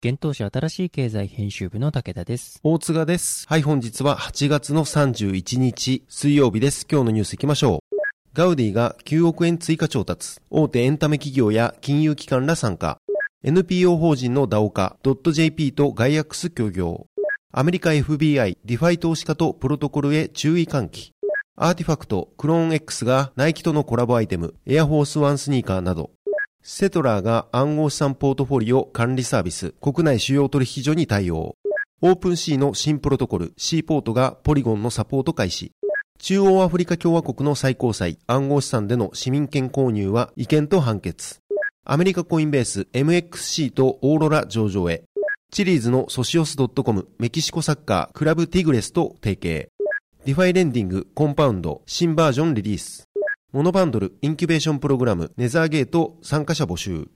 幻冬舎新しい経済編集部の武田です。大塚です。はい、本日は8月の31日水曜日です。今日のニュース行きましょう。ガウディが9億円追加調達。大手エンタメ企業や金融機関ら参加。NPO 法人の DAO 化 .jp とガイアックス協業。アメリカ FBI、 DeFi 投資家とプロトコルへ注意喚起。アーティファクト、クローン X がナイキとのコラボアイテム、エアフォースワンスニーカーなど。セトラーが暗号資産ポートフォリオ管理サービス、国内主要取引所に対応。オープン C の新プロトコル C ポートがポリゴンのサポート開始。中央アフリカ共和国の最高裁暗号資産での市民権購入は違憲と判決。アメリカコインベース MXC とオーロラ上場へ。チリーズのソシオス .com メキシコサッカークラブティグレスと提携。 DeFi レンディングコンパウンド新バージョンリリース。モノバンドルインキュベーションプログラムネザーゲート参加者募集。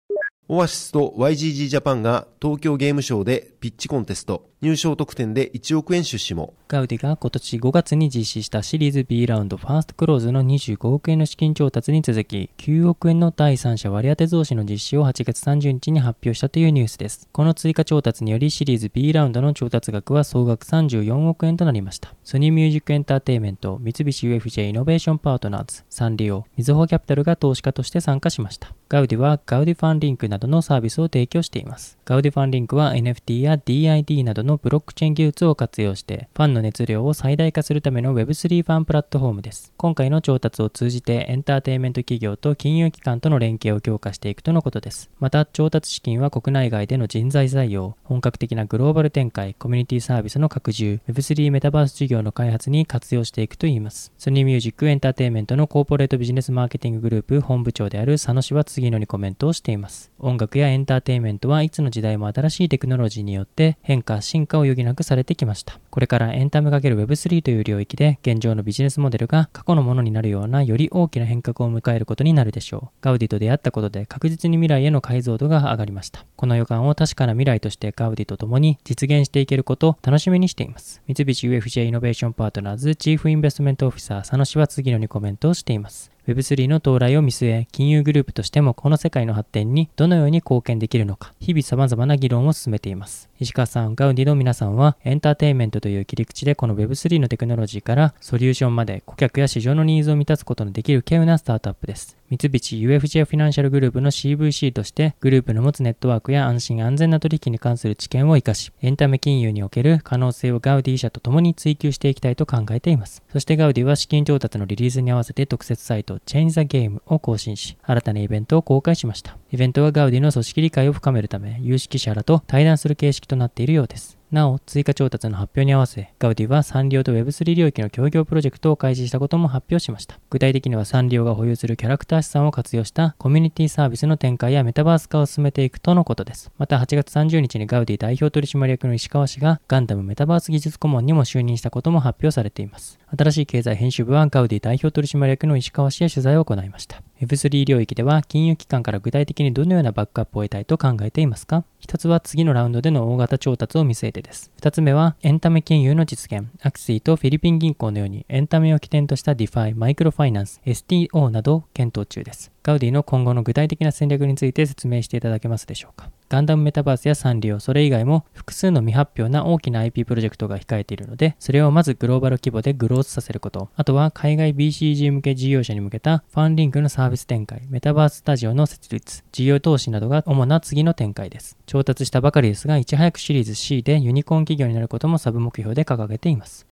オアシスと YGG ジャパンが東京ゲームショーでピッチコンテスト入賞特典で1億円出資も。ガウディが今年5月に実施したシリーズ B ラウンドファーストクローズの25億円の資金調達に続き、9億円の第三者割当増資の実施を8月30日に発表したというニュースです。この追加調達によりシリーズ B ラウンドの調達額は総額34億円となりました。ソニーミュージックエンターテイメント、三菱 UFJ イノベーションパートナーズ、サンリオ、みずほキャピタルが投資家として参加しました。ガウディはガウディファンリンクなどのサービスを提供しています。ガウディファンリンクは NFT や DID などのブロックチェーン技術を活用して、ファンの熱量を最大化するための Web3 ファンプラットフォームです。今回の調達を通じてエンターテインメント企業と金融機関との連携を強化していくとのことです。また、調達資金は国内外での人材採用、本格的なグローバル展開、コミュニティサービスの拡充、Web3 メタバース事業の開発に活用していくといいます。ソニーミュージックエンターテインメントのコーポレートビジネスマーケティンググループ本部長である佐野氏は次次のようにコメントをしています。音楽やエンターテインメントはいつの時代も新しいテクノロジーによって変化、進化を余儀なくされてきました。これからエンタメ ×Web3 という領域で現状のビジネスモデルが過去のものになるようなより大きな変革を迎えることになるでしょう。ガウディと出会ったことで確実に未来への解像度が上がりました。この予感を確かな未来としてガウディと共に実現していけることを楽しみにしています。三菱 UFJ イノベーションパートナーズチーフインベストメントオフィサー佐野氏は次のようにコメントをしています。Web3 の到来を見据え、金融グループとしてもこの世界の発展にどのように貢献できるのか、日々様々な議論を進めています。石川さん、ガウディの皆さんは、エンターテインメントという切り口でこの Web3 のテクノロジーからソリューションまで顧客や市場のニーズを満たすことのできる稀有なスタートアップです。三菱 UFJ フィナンシャルグループの CVC として、グループの持つネットワークや安心安全な取引に関する知見を生かし、エンタメ金融における可能性をガウディ社と共に追求していきたいと考えています。そしてガウディは資金調達のリリースに合わせて特設サイト Change the Game を更新し、新たなイベントを公開しました。イベントはガウディの組織理解を深めるため、有識者らと対談する形式となっているようです。なお、追加調達の発表に合わせ、ガウディはサンリオと Web3 領域の協業プロジェクトを開始したことも発表しました。具体的にはサンリオが保有するキャラクター資産を活用したコミュニティサービスの展開やメタバース化を進めていくとのことです。また8月30日にガウディ代表取締役の石川氏がガンダムメタバース技術顧問にも就任したことも発表されています。新しい経済編集部はガウディ代表取締役の石川氏へ取材を行いました。Web3 領域では金融機関から具体的にどのようなバックアップを得たいと考えていますか？一つは次のラウンドでの大型調達を見据えてです。二つ目はエンタメ金融の実現。アクシーとフィリピン銀行のようにエンタメを起点とした DeFi、マイクロファイナンス、STO などを検討中です。ガウディの今後の具体的な戦略について説明していただけますでしょうか？ガンダムメタバースやサンリオ、それ以外も複数の未発表な大きな IP プロジェクトが控えているので、それをまずグローバル規模でグロースさせること、あとは海外 BCG 向け事業者に向けたファンリンクのサービス展開、メタバーススタジオの設立、事業投資などが主な次の展開です。調達したばかりですが、いち早くシリーズ C でユニコーン企業になることもサブ目標で掲げています。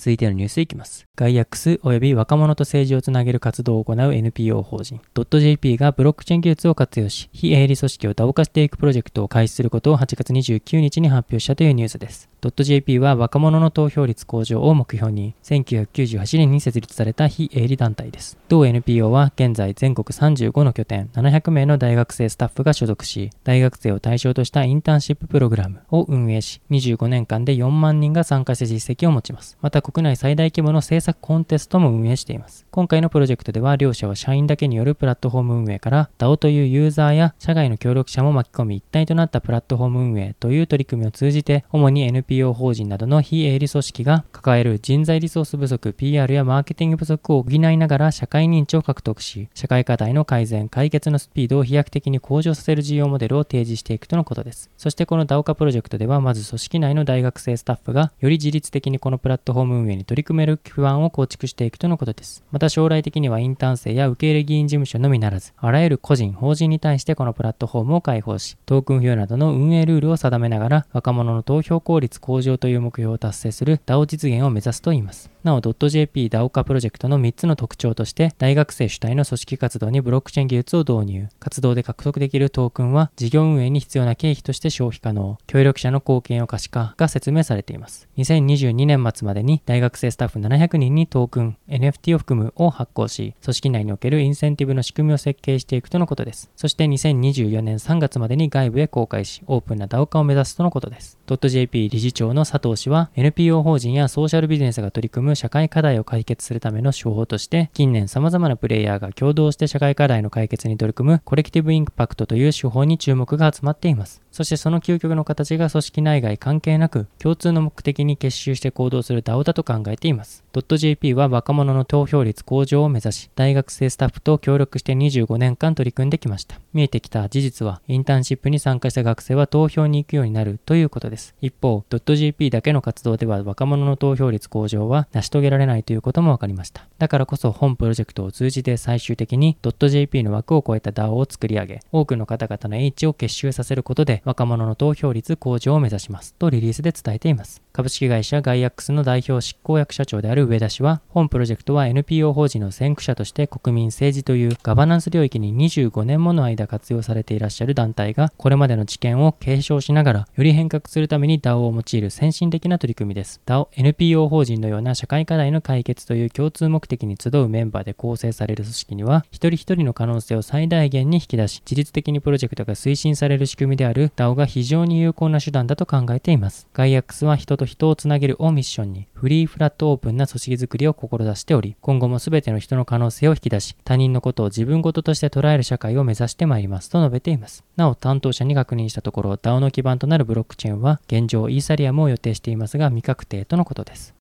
続いてのニュースいきます。ガイアックス及び若者と政治をつなげる活動を行う NPO 法人 .jp がブロックチェーン技術を活用し、非営利組織を打化していくプロジェクトを開始することを8月29日に発表したというニュースです。.jp は若者の投票率向上を目標に1998年に設立された非営利団体です。同 NPO は現在全国35の拠点700名の大学生スタッフが所属し、大学生を対象としたインターンシッププログラムを運営し、25年間で4万人が参加した実績を持ちます。また国内最大規模の制作コンテストも運営しています。今回のプロジェクトでは両社は社員だけによるプラットフォーム運営から DAO というユーザーや社外の協力者も巻き込み一体となったプラットフォーム運営という取り組みを通じて主に NPO 法人などの非営利組織が抱える人材リソース不足、PR やマーケティング不足を補いながら社会認知を獲得し、社会課題の改善、解決のスピードを飛躍的に向上させる事業モデルを提示していくとのことです。そしてこの DAO 化プロジェクトではまず組織内の大学生スタッフがより自律的にこのプラットフォーム運営に取り組める不安を構築していくとのことです。また将来的にはインターン生や受け入れ議員事務所のみならず、あらゆる個人、法人に対してこのプラットフォームを開放し、トークン付与などの運営ルールを定めながら、若者の投票効率向上という目標を達成する DAO 実現を目指すといいます。なお .jp DAO 化プロジェクトの3つの特徴として、大学生主体の組織活動にブロックチェーン技術を導入、活動で獲得できるトークンは事業運営に必要な経費として消費可能、協力者の貢献を可視化が説明されています。2022年末までに大学生スタッフ700人にトークン、NFT を含むを発行し、組織内におけるインセンティブの仕組みを設計していくとのことです。そして2024年3月までに外部へ公開し、オープンな DAO 化を目指すとのことです。.jp 理事長の佐藤氏は、NPO 法人やソーシャルビジネスが取り組む社会課題を解決するための手法として、近年様々なプレイヤーが共同して社会課題の解決に取り組むコレクティブインパクトという手法に注目が集まっています。そしてその究極の形が組織内外関係なく、共通の目的に結集して行動する DAO だと考えています。.jp は若者の投票率向上を目指し、大学生スタッフと協力して25年間取り組んできました。見えてきた事実は、インターンシップに参加した学生は投票に行くようになるということです。一方、.jp だけの活動では若者の投票率向上は成し遂げられないということも分かりました。だからこそ本プロジェクトを通じて最終的に .jp の枠を超えた DAO を作り上げ、多くの方々の H を結集させることで若者の投票率向上を目指しますとリリースで伝えています。株式会社ガイアックスの代表執行役社長である上田氏は、本プロジェクトは NPO 法人の先駆者として国民政治というガバナンス領域に25年もの間活用されていらっしゃる団体が、これまでの知見を継承しながら、より変革するために DAO を用いる先進的な取り組みです。DAO、NPO 法人のような社会課題の解決という共通目的に集うメンバーで構成される組織には、一人一人の可能性を最大限に引き出し、自律的にプロジェクトが推進される仕組みである DAO が非常に有効な手段だと考えています。ガイアックスは人と人をつなげるをミッションに、フリーフラットオープンな組織づくりを志しており、今後も全ての人の可能性を引き出し、他人のことを自分事として捉える社会を目指してまいりますと述べています。なお、担当者に確認したところ、DAO の基盤となるブロックチェーンは、現状イーサリアムを予定していますが、未確定とのことです。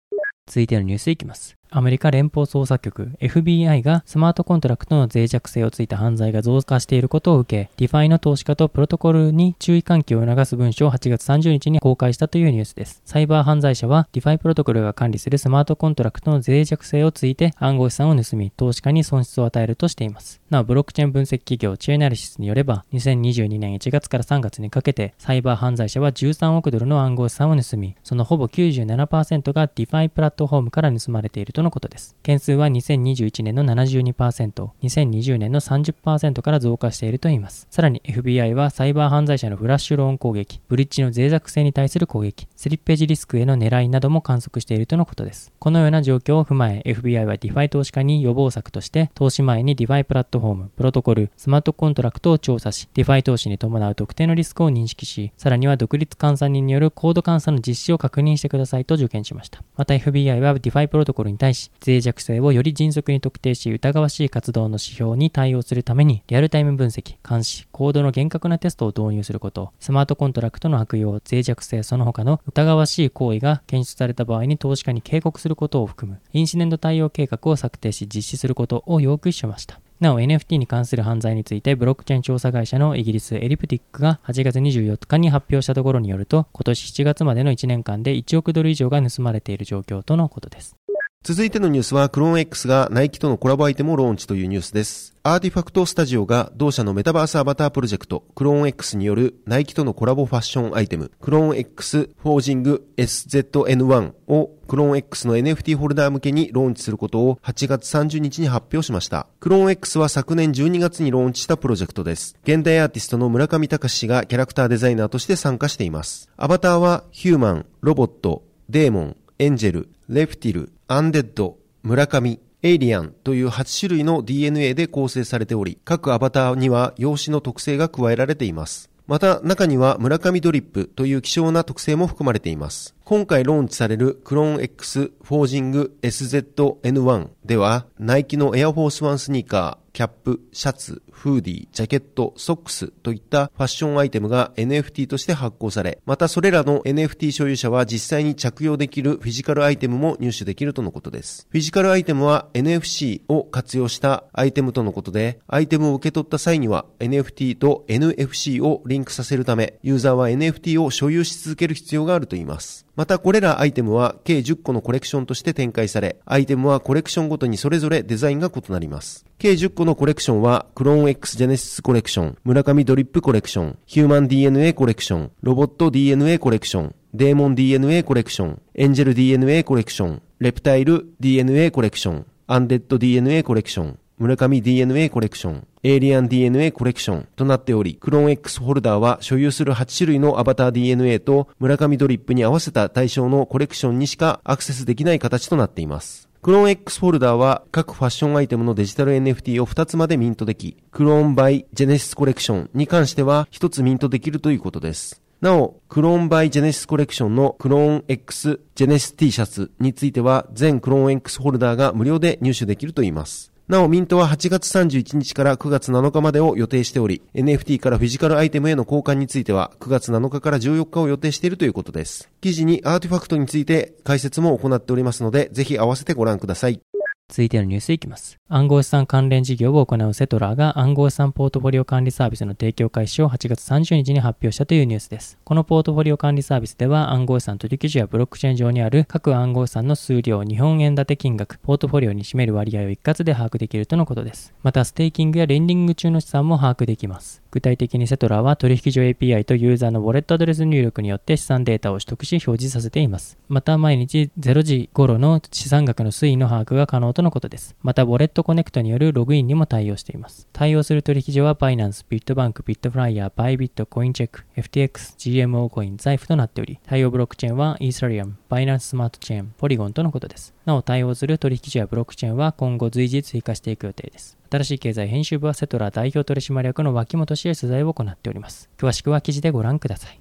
続いてのニュースいきます。アメリカ連邦捜査局 FBI がスマートコントラクトの脆弱性をついた犯罪が増加していることを受け、 DeFi の投資家とプロトコルに注意喚起を促す文書を8月30日に公開したというニュースです。サイバー犯罪者は DeFi プロトコルが管理するスマートコントラクトの脆弱性をついて暗号資産を盗み、投資家に損失を与えるとしています。なお、ブロックチェーン分析企業チェーナリシスによれば、2022年1月から3月にかけて、サイバー犯罪者は13億ドルの暗号資産を盗み、そのほぼ97%が DeFi プラットフォームから盗まれているととのことです。件数は2021年の72%、2020年の30%から増加しているといいます。さらに FBI はサイバー犯罪者のフラッシュローン攻撃、ブリッジの脆弱性に対する攻撃、スリッページリスクへの狙いなども観測しているとのことです。このような状況を踏まえ、FBI は DeFi 投資家に予防策として、投資前に DeFi プラットフォーム、プロトコル、スマートコントラクトを調査し、DeFi 投資に伴う特定のリスクを認識し、さらには独立監査人によるコード監査の実施を確認してくださいと助言しました。また FBI は DeFi プロトコルに対対し、脆弱性をより迅速に特定し、疑わしい活動の指標に対応するために、リアルタイム分析、監視、コードの厳格なテストを導入すること、スマートコントラクトの悪用、脆弱性、その他の疑わしい行為が検出された場合に投資家に警告することを含む、インシデント対応計画を策定し実施することを要求しました。なお NFT に関する犯罪についてブロックチェーン調査会社のイギリスエリプティックが8月24日に発表したところによると今年7月までの1年間で1億ドル以上が盗まれている状況とのことです。続いてのニュースは、クローン X がナイキとのコラボアイテムをローンチというニュースです。アーティファクトスタジオが同社のメタバースアバタープロジェクト、クローン X によるナイキとのコラボファッションアイテム、クローン X フォージング SZN1 をクローン X の NFT ホルダー向けにローンチすることを8月30日に発表しました。クローン X は昨年12月にローンチしたプロジェクトです。現代アーティストの村上隆氏がキャラクターデザイナーとして参加しています。アバターはヒューマン、ロボット、デーモン、エンジェル、レプティル、アンデッド、村上、エイリアンという8種類の DNA で構成されており、各アバターには用紙の特性が加えられています。また中には村上ドリップという希少な特性も含まれています。今回ローンチされるクローン X フォージング SZN1 ではナイキのエアフォースワンスニーカー、キャップ、シャツ、フーディ、ジャケット、ソックスといったファッションアイテムが NFT として発行され、またそれらの NFT 所有者は実際に着用できるフィジカルアイテムも入手できるとのことです。フィジカルアイテムは NFC を活用したアイテムとのことで、アイテムを受け取った際には NFT と NFC をリンクさせるため、ユーザーは NFT を所有し続ける必要があるといいます。またこれらアイテムは計10個のコレクションとして展開され、アイテムはコレクションごとにそれぞれデザインが異なります。計10個のコレクションは、クローン X ジェネシスコレクション、村上ドリップコレクション、ヒューマン DNA コレクション、ロボット DNA コレクション、デーモン DNA コレクション、エンジェル DNA コレクション、レプタイル DNA コレクション、アンデッド DNA コレクション、村上 DNA コレクション、エイリアン DNA コレクションとなっており、クローン X ホルダーは所有する8種類のアバター DNA と村上ドリップに合わせた対象のコレクションにしかアクセスできない形となっています。クローン X フォルダーは各ファッションアイテムのデジタル NFT を2つまでミントでき、クローンバイジェネシスコレクションに関しては1つミントできるということです。なお、クローンバイジェネシスコレクションのクローン X ジェネシス T シャツについては全クローン X ホルダーが無料で入手できるといいます。なお、ミントは8月31日から9月7日までを予定しており、NFT からフィジカルアイテムへの交換については9月7日から14日を予定しているということです。記事にアーティファクトについて解説も行っておりますので、ぜひ合わせてご覧ください。続いてのニュースいきます。暗号資産関連事業を行うセトラーが暗号資産ポートフォリオ管理サービスの提供開始を8月30日に発表したというニュースです。このポートフォリオ管理サービスでは暗号資産取引所やブロックチェーン上にある各暗号資産の数量、日本円建て金額、ポートフォリオに占める割合を一括で把握できるとのことです。また、ステーキングやレンディング中の資産も把握できます。具体的にセトラーは取引所 API とユーザーのウォレットアドレス入力によって資産データを取得し表示させています。また毎日0時頃の資産額の推移の把握が可能とのことです。また、ウォレットコネクトによるログインにも対応しています。対応する取引所は Binance、Bitbank、Bitflyer、Bybit、CoinCheck、FTX、GMO コイン、 Zaif となっており、対応ブロックチェーンは Ethereum、Binance スマートチェーン、Polygon とのことです。なお、対応する取引所やブロックチェーンは今後随時追加していく予定です。新しい経済編集部はセトラ代表取締役の脇本氏へ取材を行っております。詳しくは記事でご覧ください。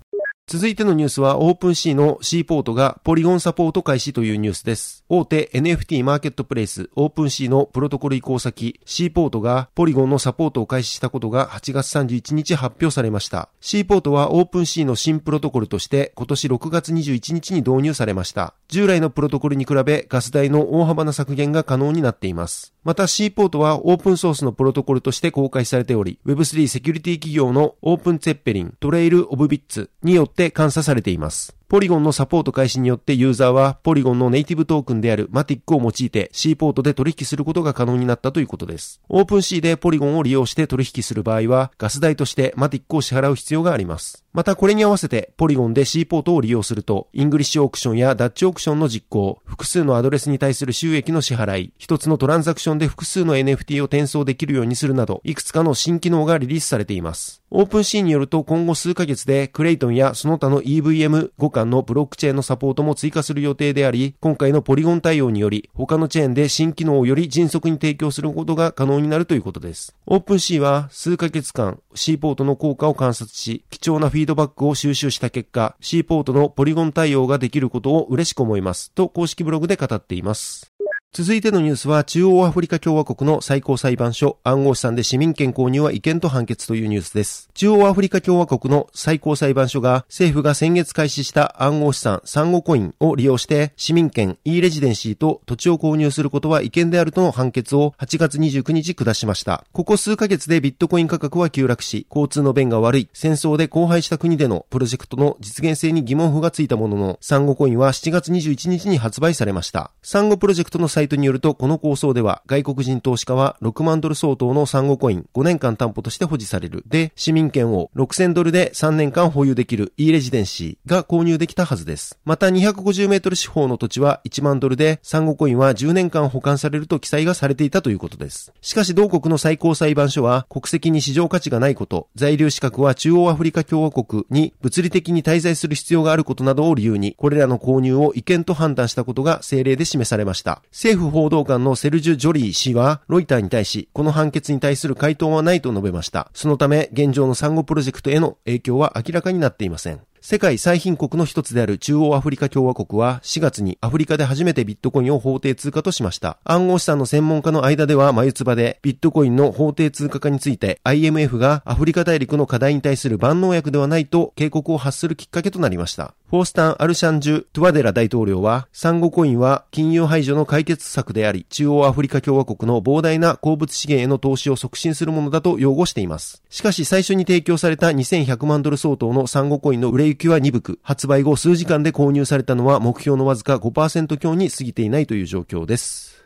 続いてのニュースはオープンシーの C ポートがポリゴンサポート開始というニュースです。大手 NFT マーケットプレイスオープンシーのプロトコル移行先 C ポートがポリゴンのサポートを開始したことが8月31日発表されました。C ポートはオープンシーの新プロトコルとして今年6月21日に導入されました。従来のプロトコルに比べガス代の大幅な削減が可能になっています。また C ポートはオープンソースのプロトコルとして公開されており Web3 セキュリティ企業のオープンツェッペリントレイルオブビッツによって監査されています。ポリゴンのサポート開始によってユーザーはポリゴンのネイティブトークンであるマティックを用いて C ポートで取引することが可能になったということです。オープン シー でポリゴンを利用して取引する場合はガス代としてマティックを支払う必要があります。またこれに合わせてポリゴンで C ポートを利用するとイングリッシュオークションやダッチオークションの実行、複数のアドレスに対する収益の支払い、一つのトランザクションで複数の NFT を転送できるようにするなどいくつかの新機能がリリースされています。オープン シー によると今後数ヶ月でクレイトンやその他の EVM 互換のブロックチェーンのサポートも追加する予定であり、今回のポリゴン対応により、他のチェーンで新機能をより迅速に提供することが可能になるということです。オープン C は数ヶ月間 C ポートの効果を観察し、貴重なフィードバックを収集した結果、C ポートのポリゴン対応ができることを嬉しく思います。と公式ブログで語っています。続いてのニュースは中央アフリカ共和国の最高裁判所暗号資産で市民権購入は違憲と判決というニュースです。中央アフリカ共和国の最高裁判所が政府が先月開始した暗号資産サンゴコインを利用して市民権 e レジデンシーと土地を購入することは違憲であるとの判決を8月29日下しました。ここ数ヶ月でビットコイン価格は急落し、交通の便が悪い、戦争で荒廃した国でのプロジェクトの実現性に疑問符がついたものの、サンゴコインは7月21日に発売されました。サンゴプロジェクトのサイトによると、この構想では、外国人投資家は6万ドル相当のサンゴコイン5年間担保として保持される。で、市民権を6000ドルで3年間保有できる e レジデンシーが購入できたはずです。また250メートル四方の土地は1万ドルで、サンゴコインは10年間保管されると記載がされていたということです。しかし同国の最高裁判所は、国籍に市場価値がないこと、在留資格は中央アフリカ共和国に物理的に滞在する必要があることなどを理由に、これらの購入を違憲と判断したことが政令で示されました。政府報道官のセルジュ・ジョリー氏は、ロイターに対し、この判決に対する回答はないと述べました。そのため、現状の産後プロジェクトへの影響は明らかになっていません。世界最貧国の一つである中央アフリカ共和国は4月にアフリカで初めてビットコインを法定通貨としました。暗号資産の専門家の間では眉唾でビットコインの法定通貨化について IMF がアフリカ大陸の課題に対する万能薬ではないと警告を発するきっかけとなりました。フォースタン・アルシャンジュ・トゥワデラ大統領は、サンゴコインは金融排除の解決策であり、中央アフリカ共和国の膨大な鉱物資源への投資を促進するものだと擁護しています。しかし最初に提供された2100万ドル相当のサンゴコインの売れ行きは鈍く、発売後数時間で購入されたのは目標のわずか5%強に過ぎていないという状況です。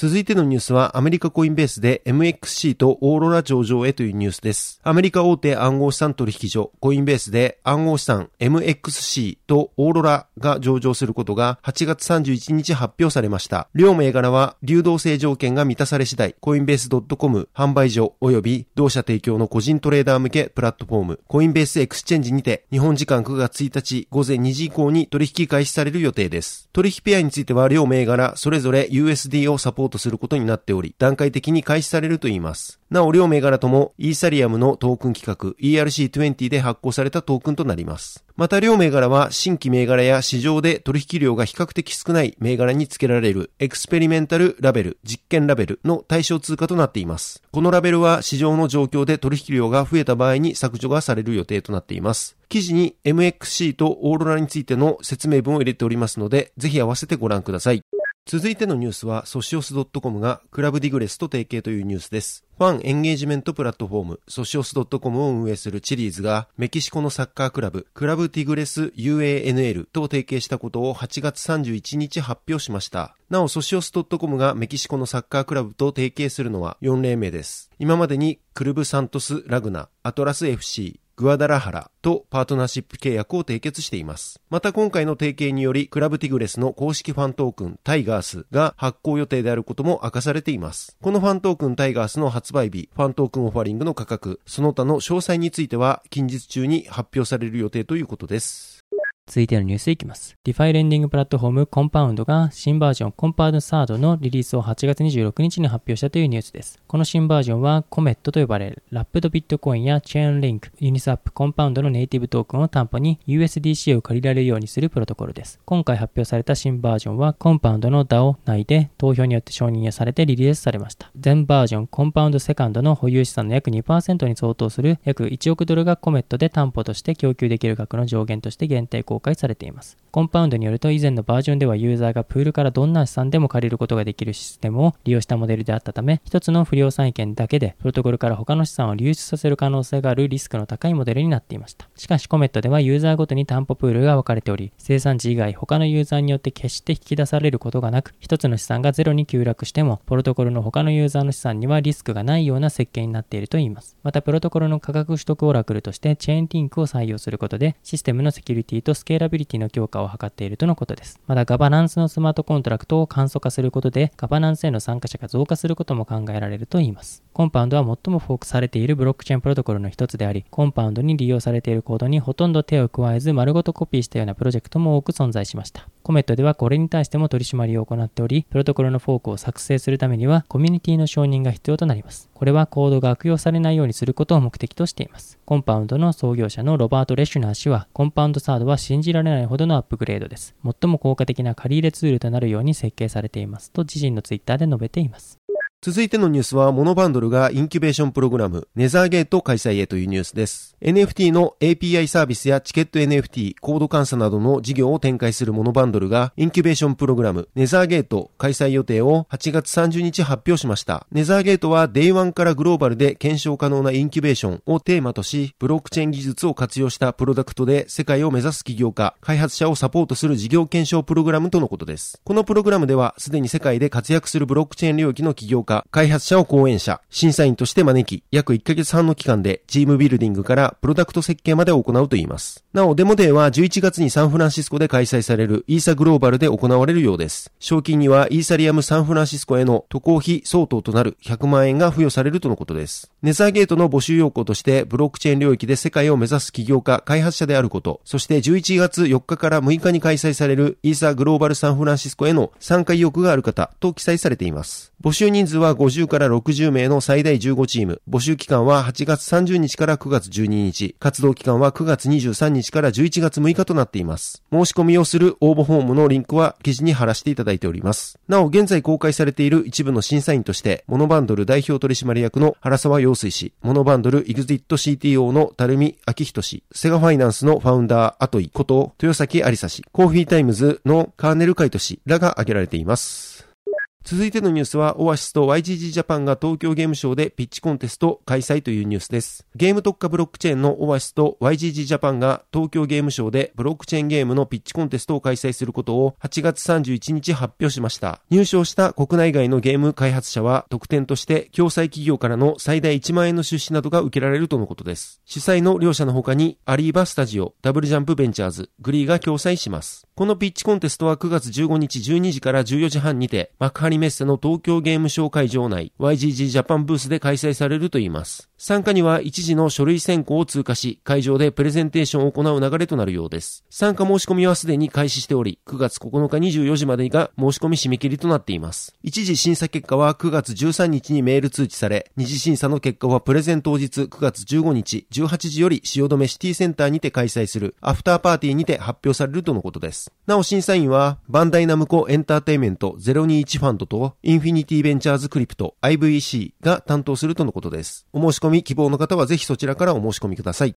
続いてのニュースはアメリカコインベースで MXC とオーロラ上場へというニュースです。アメリカ大手暗号資産取引所コインベースで暗号資産 MXC とオーロラが上場することが8月31日発表されました。両銘柄は流動性条件が満たされ次第、コインベース .com 販売所及び同社提供の個人トレーダー向けプラットフォームコインベースエクスチェンジにて日本時間9月1日午前2時以降に取引開始される予定です。取引ペアについては両銘柄それぞれ USD をサポートトすることになっており、段階的に開始されるといいます。なお、両銘柄ともイーサリアムのトークン規格 ERC20 で発行されたトークンとなります。また両銘柄は新規銘柄や市場で取引量が比較的少ない銘柄に付けられるエクスペリメンタルラベル、実験ラベルの対象通貨となっています。このラベルは市場の状況で取引量が増えた場合に削除がされる予定となっています。記事に MXC とオーロラについての説明文を入れておりますので、ぜひ合わせてご覧ください。続いてのニュースは、ソシオス .com がクラブディグレスと提携というニュースです。ファンエンゲージメントプラットフォーム、ソシオス .com を運営するチリーズが、メキシコのサッカークラブ、クラブティグレス UANL と提携したことを8月31日発表しました。なお、ソシオス .com がメキシコのサッカークラブと提携するのは4例目です。今までにクルブサントス・ラグナ、アトラス FC、グアダラハラとパートナーシップ契約を締結しています。また今回の提携により、クラブティグレスの公式ファントークンタイガースが発行予定であることも明かされています。このファントークンタイガースの発売日、ファントークンオファリングの価格、その他の詳細については近日中に発表される予定ということです。続いてのニュースいきます。ディファイレンディングプラットフォームコンパウンドが新バージョンコンパウンドサードのリリースを8月26日に発表したというニュースです。この新バージョンはコメットと呼ばれるラップドビットコインやチェーンリンク、ユニスアップコンパウンドのネイティブトークンを担保に USDC を借りられるようにするプロトコルです。今回発表された新バージョンはコンパウンドの DAO 内で投票によって承認されてリリースされました。全バージョンコンパウンドセカンドの保有資産の約2%に相当する約1億ドルがコメットで担保として供給できる額の上限として限定公開されています。コンパウンドによると以前のバージョンではユーザーがプールからどんな資産でも借りることができるシステムを利用したモデルであったため、一つの不良債権だけでプロトコルから他の資産を流出させる可能性があるリスクの高いモデルになっていました。しかしコメットではユーザーごとに担保プールが分かれており、清算時以外他のユーザーによって決して引き出されることがなく、一つの資産がゼロに急落しても、プロトコルの他のユーザーの資産にはリスクがないような設計になっているといいます。またプロトコルの価格取得オラクルとしてチェーンリンクを採用することで、システムのセキュリティとスケーラビリティの強化を図っているとのことです。またガバナンスのスマートコントラクトを簡素化することでガバナンスへの参加者が増加することも考えられるといいます。コンパウンドは最もフォークされているブロックチェーンプロトコルの一つであり、コンパウンドに利用されているコードにほとんど手を加えず丸ごとコピーしたようなプロジェクトも多く存在しました。コメットではこれに対しても取り締まりを行っており、プロトコルのフォークを作成するためにはコミュニティの承認が必要となります。これはコードが悪用されないようにすることを目的としています。コンパウンドの創業者のロバート・レシュナー氏は、コンパウンドサードは信じられないほどのアップグレードです。最も効果的な借り入れツールとなるように設計されていますと自身のツイッターで述べています。続いてのニュースは、モノバンドルがインキュベーションプログラム、ネザーゲート開催へというニュースです。NFT の API サービスやチケット NFT、コード監査などの事業を展開するモノバンドルが、インキュベーションプログラム、ネザーゲート開催予定を8月30日発表しました。ネザーゲートは、デイワンからグローバルで検証可能なインキュベーションをテーマとし、ブロックチェーン技術を活用したプロダクトで世界を目指す起業家、開発者をサポートする事業検証プログラムとのことです。このプログラムでは、すでに世界で活躍するブロックチェーン領域の起業家、開発者を講演者、審査員として招き、約1ヶ月半の期間でチームビルディングからプロダクト設計まで行うといいます。なお、デモデーは11月にサンフランシスコで開催されるイーサグローバルで行われるようです。賞金にはイーサリアムサンフランシスコへの渡航費相当となる100万円が付与されるとのことです。ネザーゲートの募集要項としてブロックチェーン領域で世界を目指す起業家、開発者であること、そして11月4日から6日に開催されるイーサグローバルサンフランシスコへの参加意欲がある方と記載されています。募集人数は50から60名の最大15チーム。募集期間は8月30日から9月12日。活動期間は9月23日から11月6日となっています。申し込みをする応募フォームのリンクは記事に貼らせていただいております。なお、現在公開されている一部の審査員として、モノバンドル代表取締役の原沢陽水氏、モノバンドルエグジット CTO の垂水明人氏、セガファイナンスのファウンダー、アトイこと豊崎有沙氏、コーヒータイムズのカーネルカイト氏らが挙げられています。続いてのニュースは、オアシスと YGG ジャパンが東京ゲームショウでピッチコンテスト開催というニュースです。ゲーム特化ブロックチェーンの Oasys と YGG ジャパンが東京ゲームショウでブロックチェーンゲームのピッチコンテストを開催することを8月31日発表しました。入賞した国内外のゲーム開発者は特典として共催企業からの最大1万円の出資などが受けられるとのことです。主催の両社の他にアリーバスタジオ、ダブルジャンプベンチャーズ、グリーが共催します。このピッチコンテストは9月15日12時から14時半にて幕張メッセの東京ゲームショー会場内 YGG ジャパンブースで開催されるといいます。参加には一時の書類選考を通過し、会場でプレゼンテーションを行う流れとなるようです。参加申し込みはすでに開始しており、9月9日24時までが申し込み締め切りとなっています。一時審査結果は9月13日にメール通知され、二次審査の結果はプレゼン当日9月15日18時より汐留シティセンターにて開催するアフターパーティーにて発表されるとのことです。なお審査員は、バンダイナムコエンターテイメント021ファンドとインフィニティベンチャーズクリプト IVC が担当するとのことです。お申し込み希望の方はぜひそちらからお申し込みください。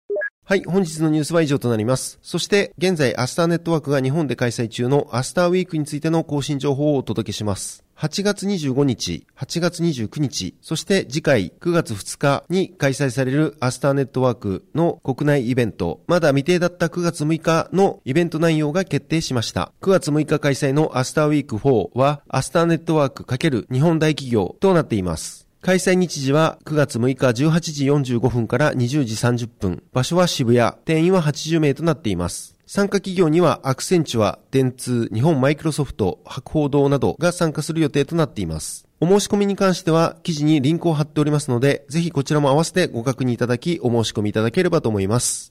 はい、本日のニュースは以上となります。そして、現在、 Astar Network が日本で開催中のアスターウィークについての更新情報をお届けします。8月25日、8月29日、そして次回9月2日に開催される Astar Network の国内イベント、まだ未定だった9月6日のイベント内容が決定しました。9月6日開催のアスターウィーク4は Astar Network ×日本大企業となっています。開催日時は9月6日18時45分から20時30分。場所は渋谷。定員は80名となっています。参加企業にはアクセンチュア、電通、日本マイクロソフト、博報堂などが参加する予定となっています。お申し込みに関しては記事にリンクを貼っておりますので、ぜひこちらも合わせてご確認いただき、お申し込みいただければと思います。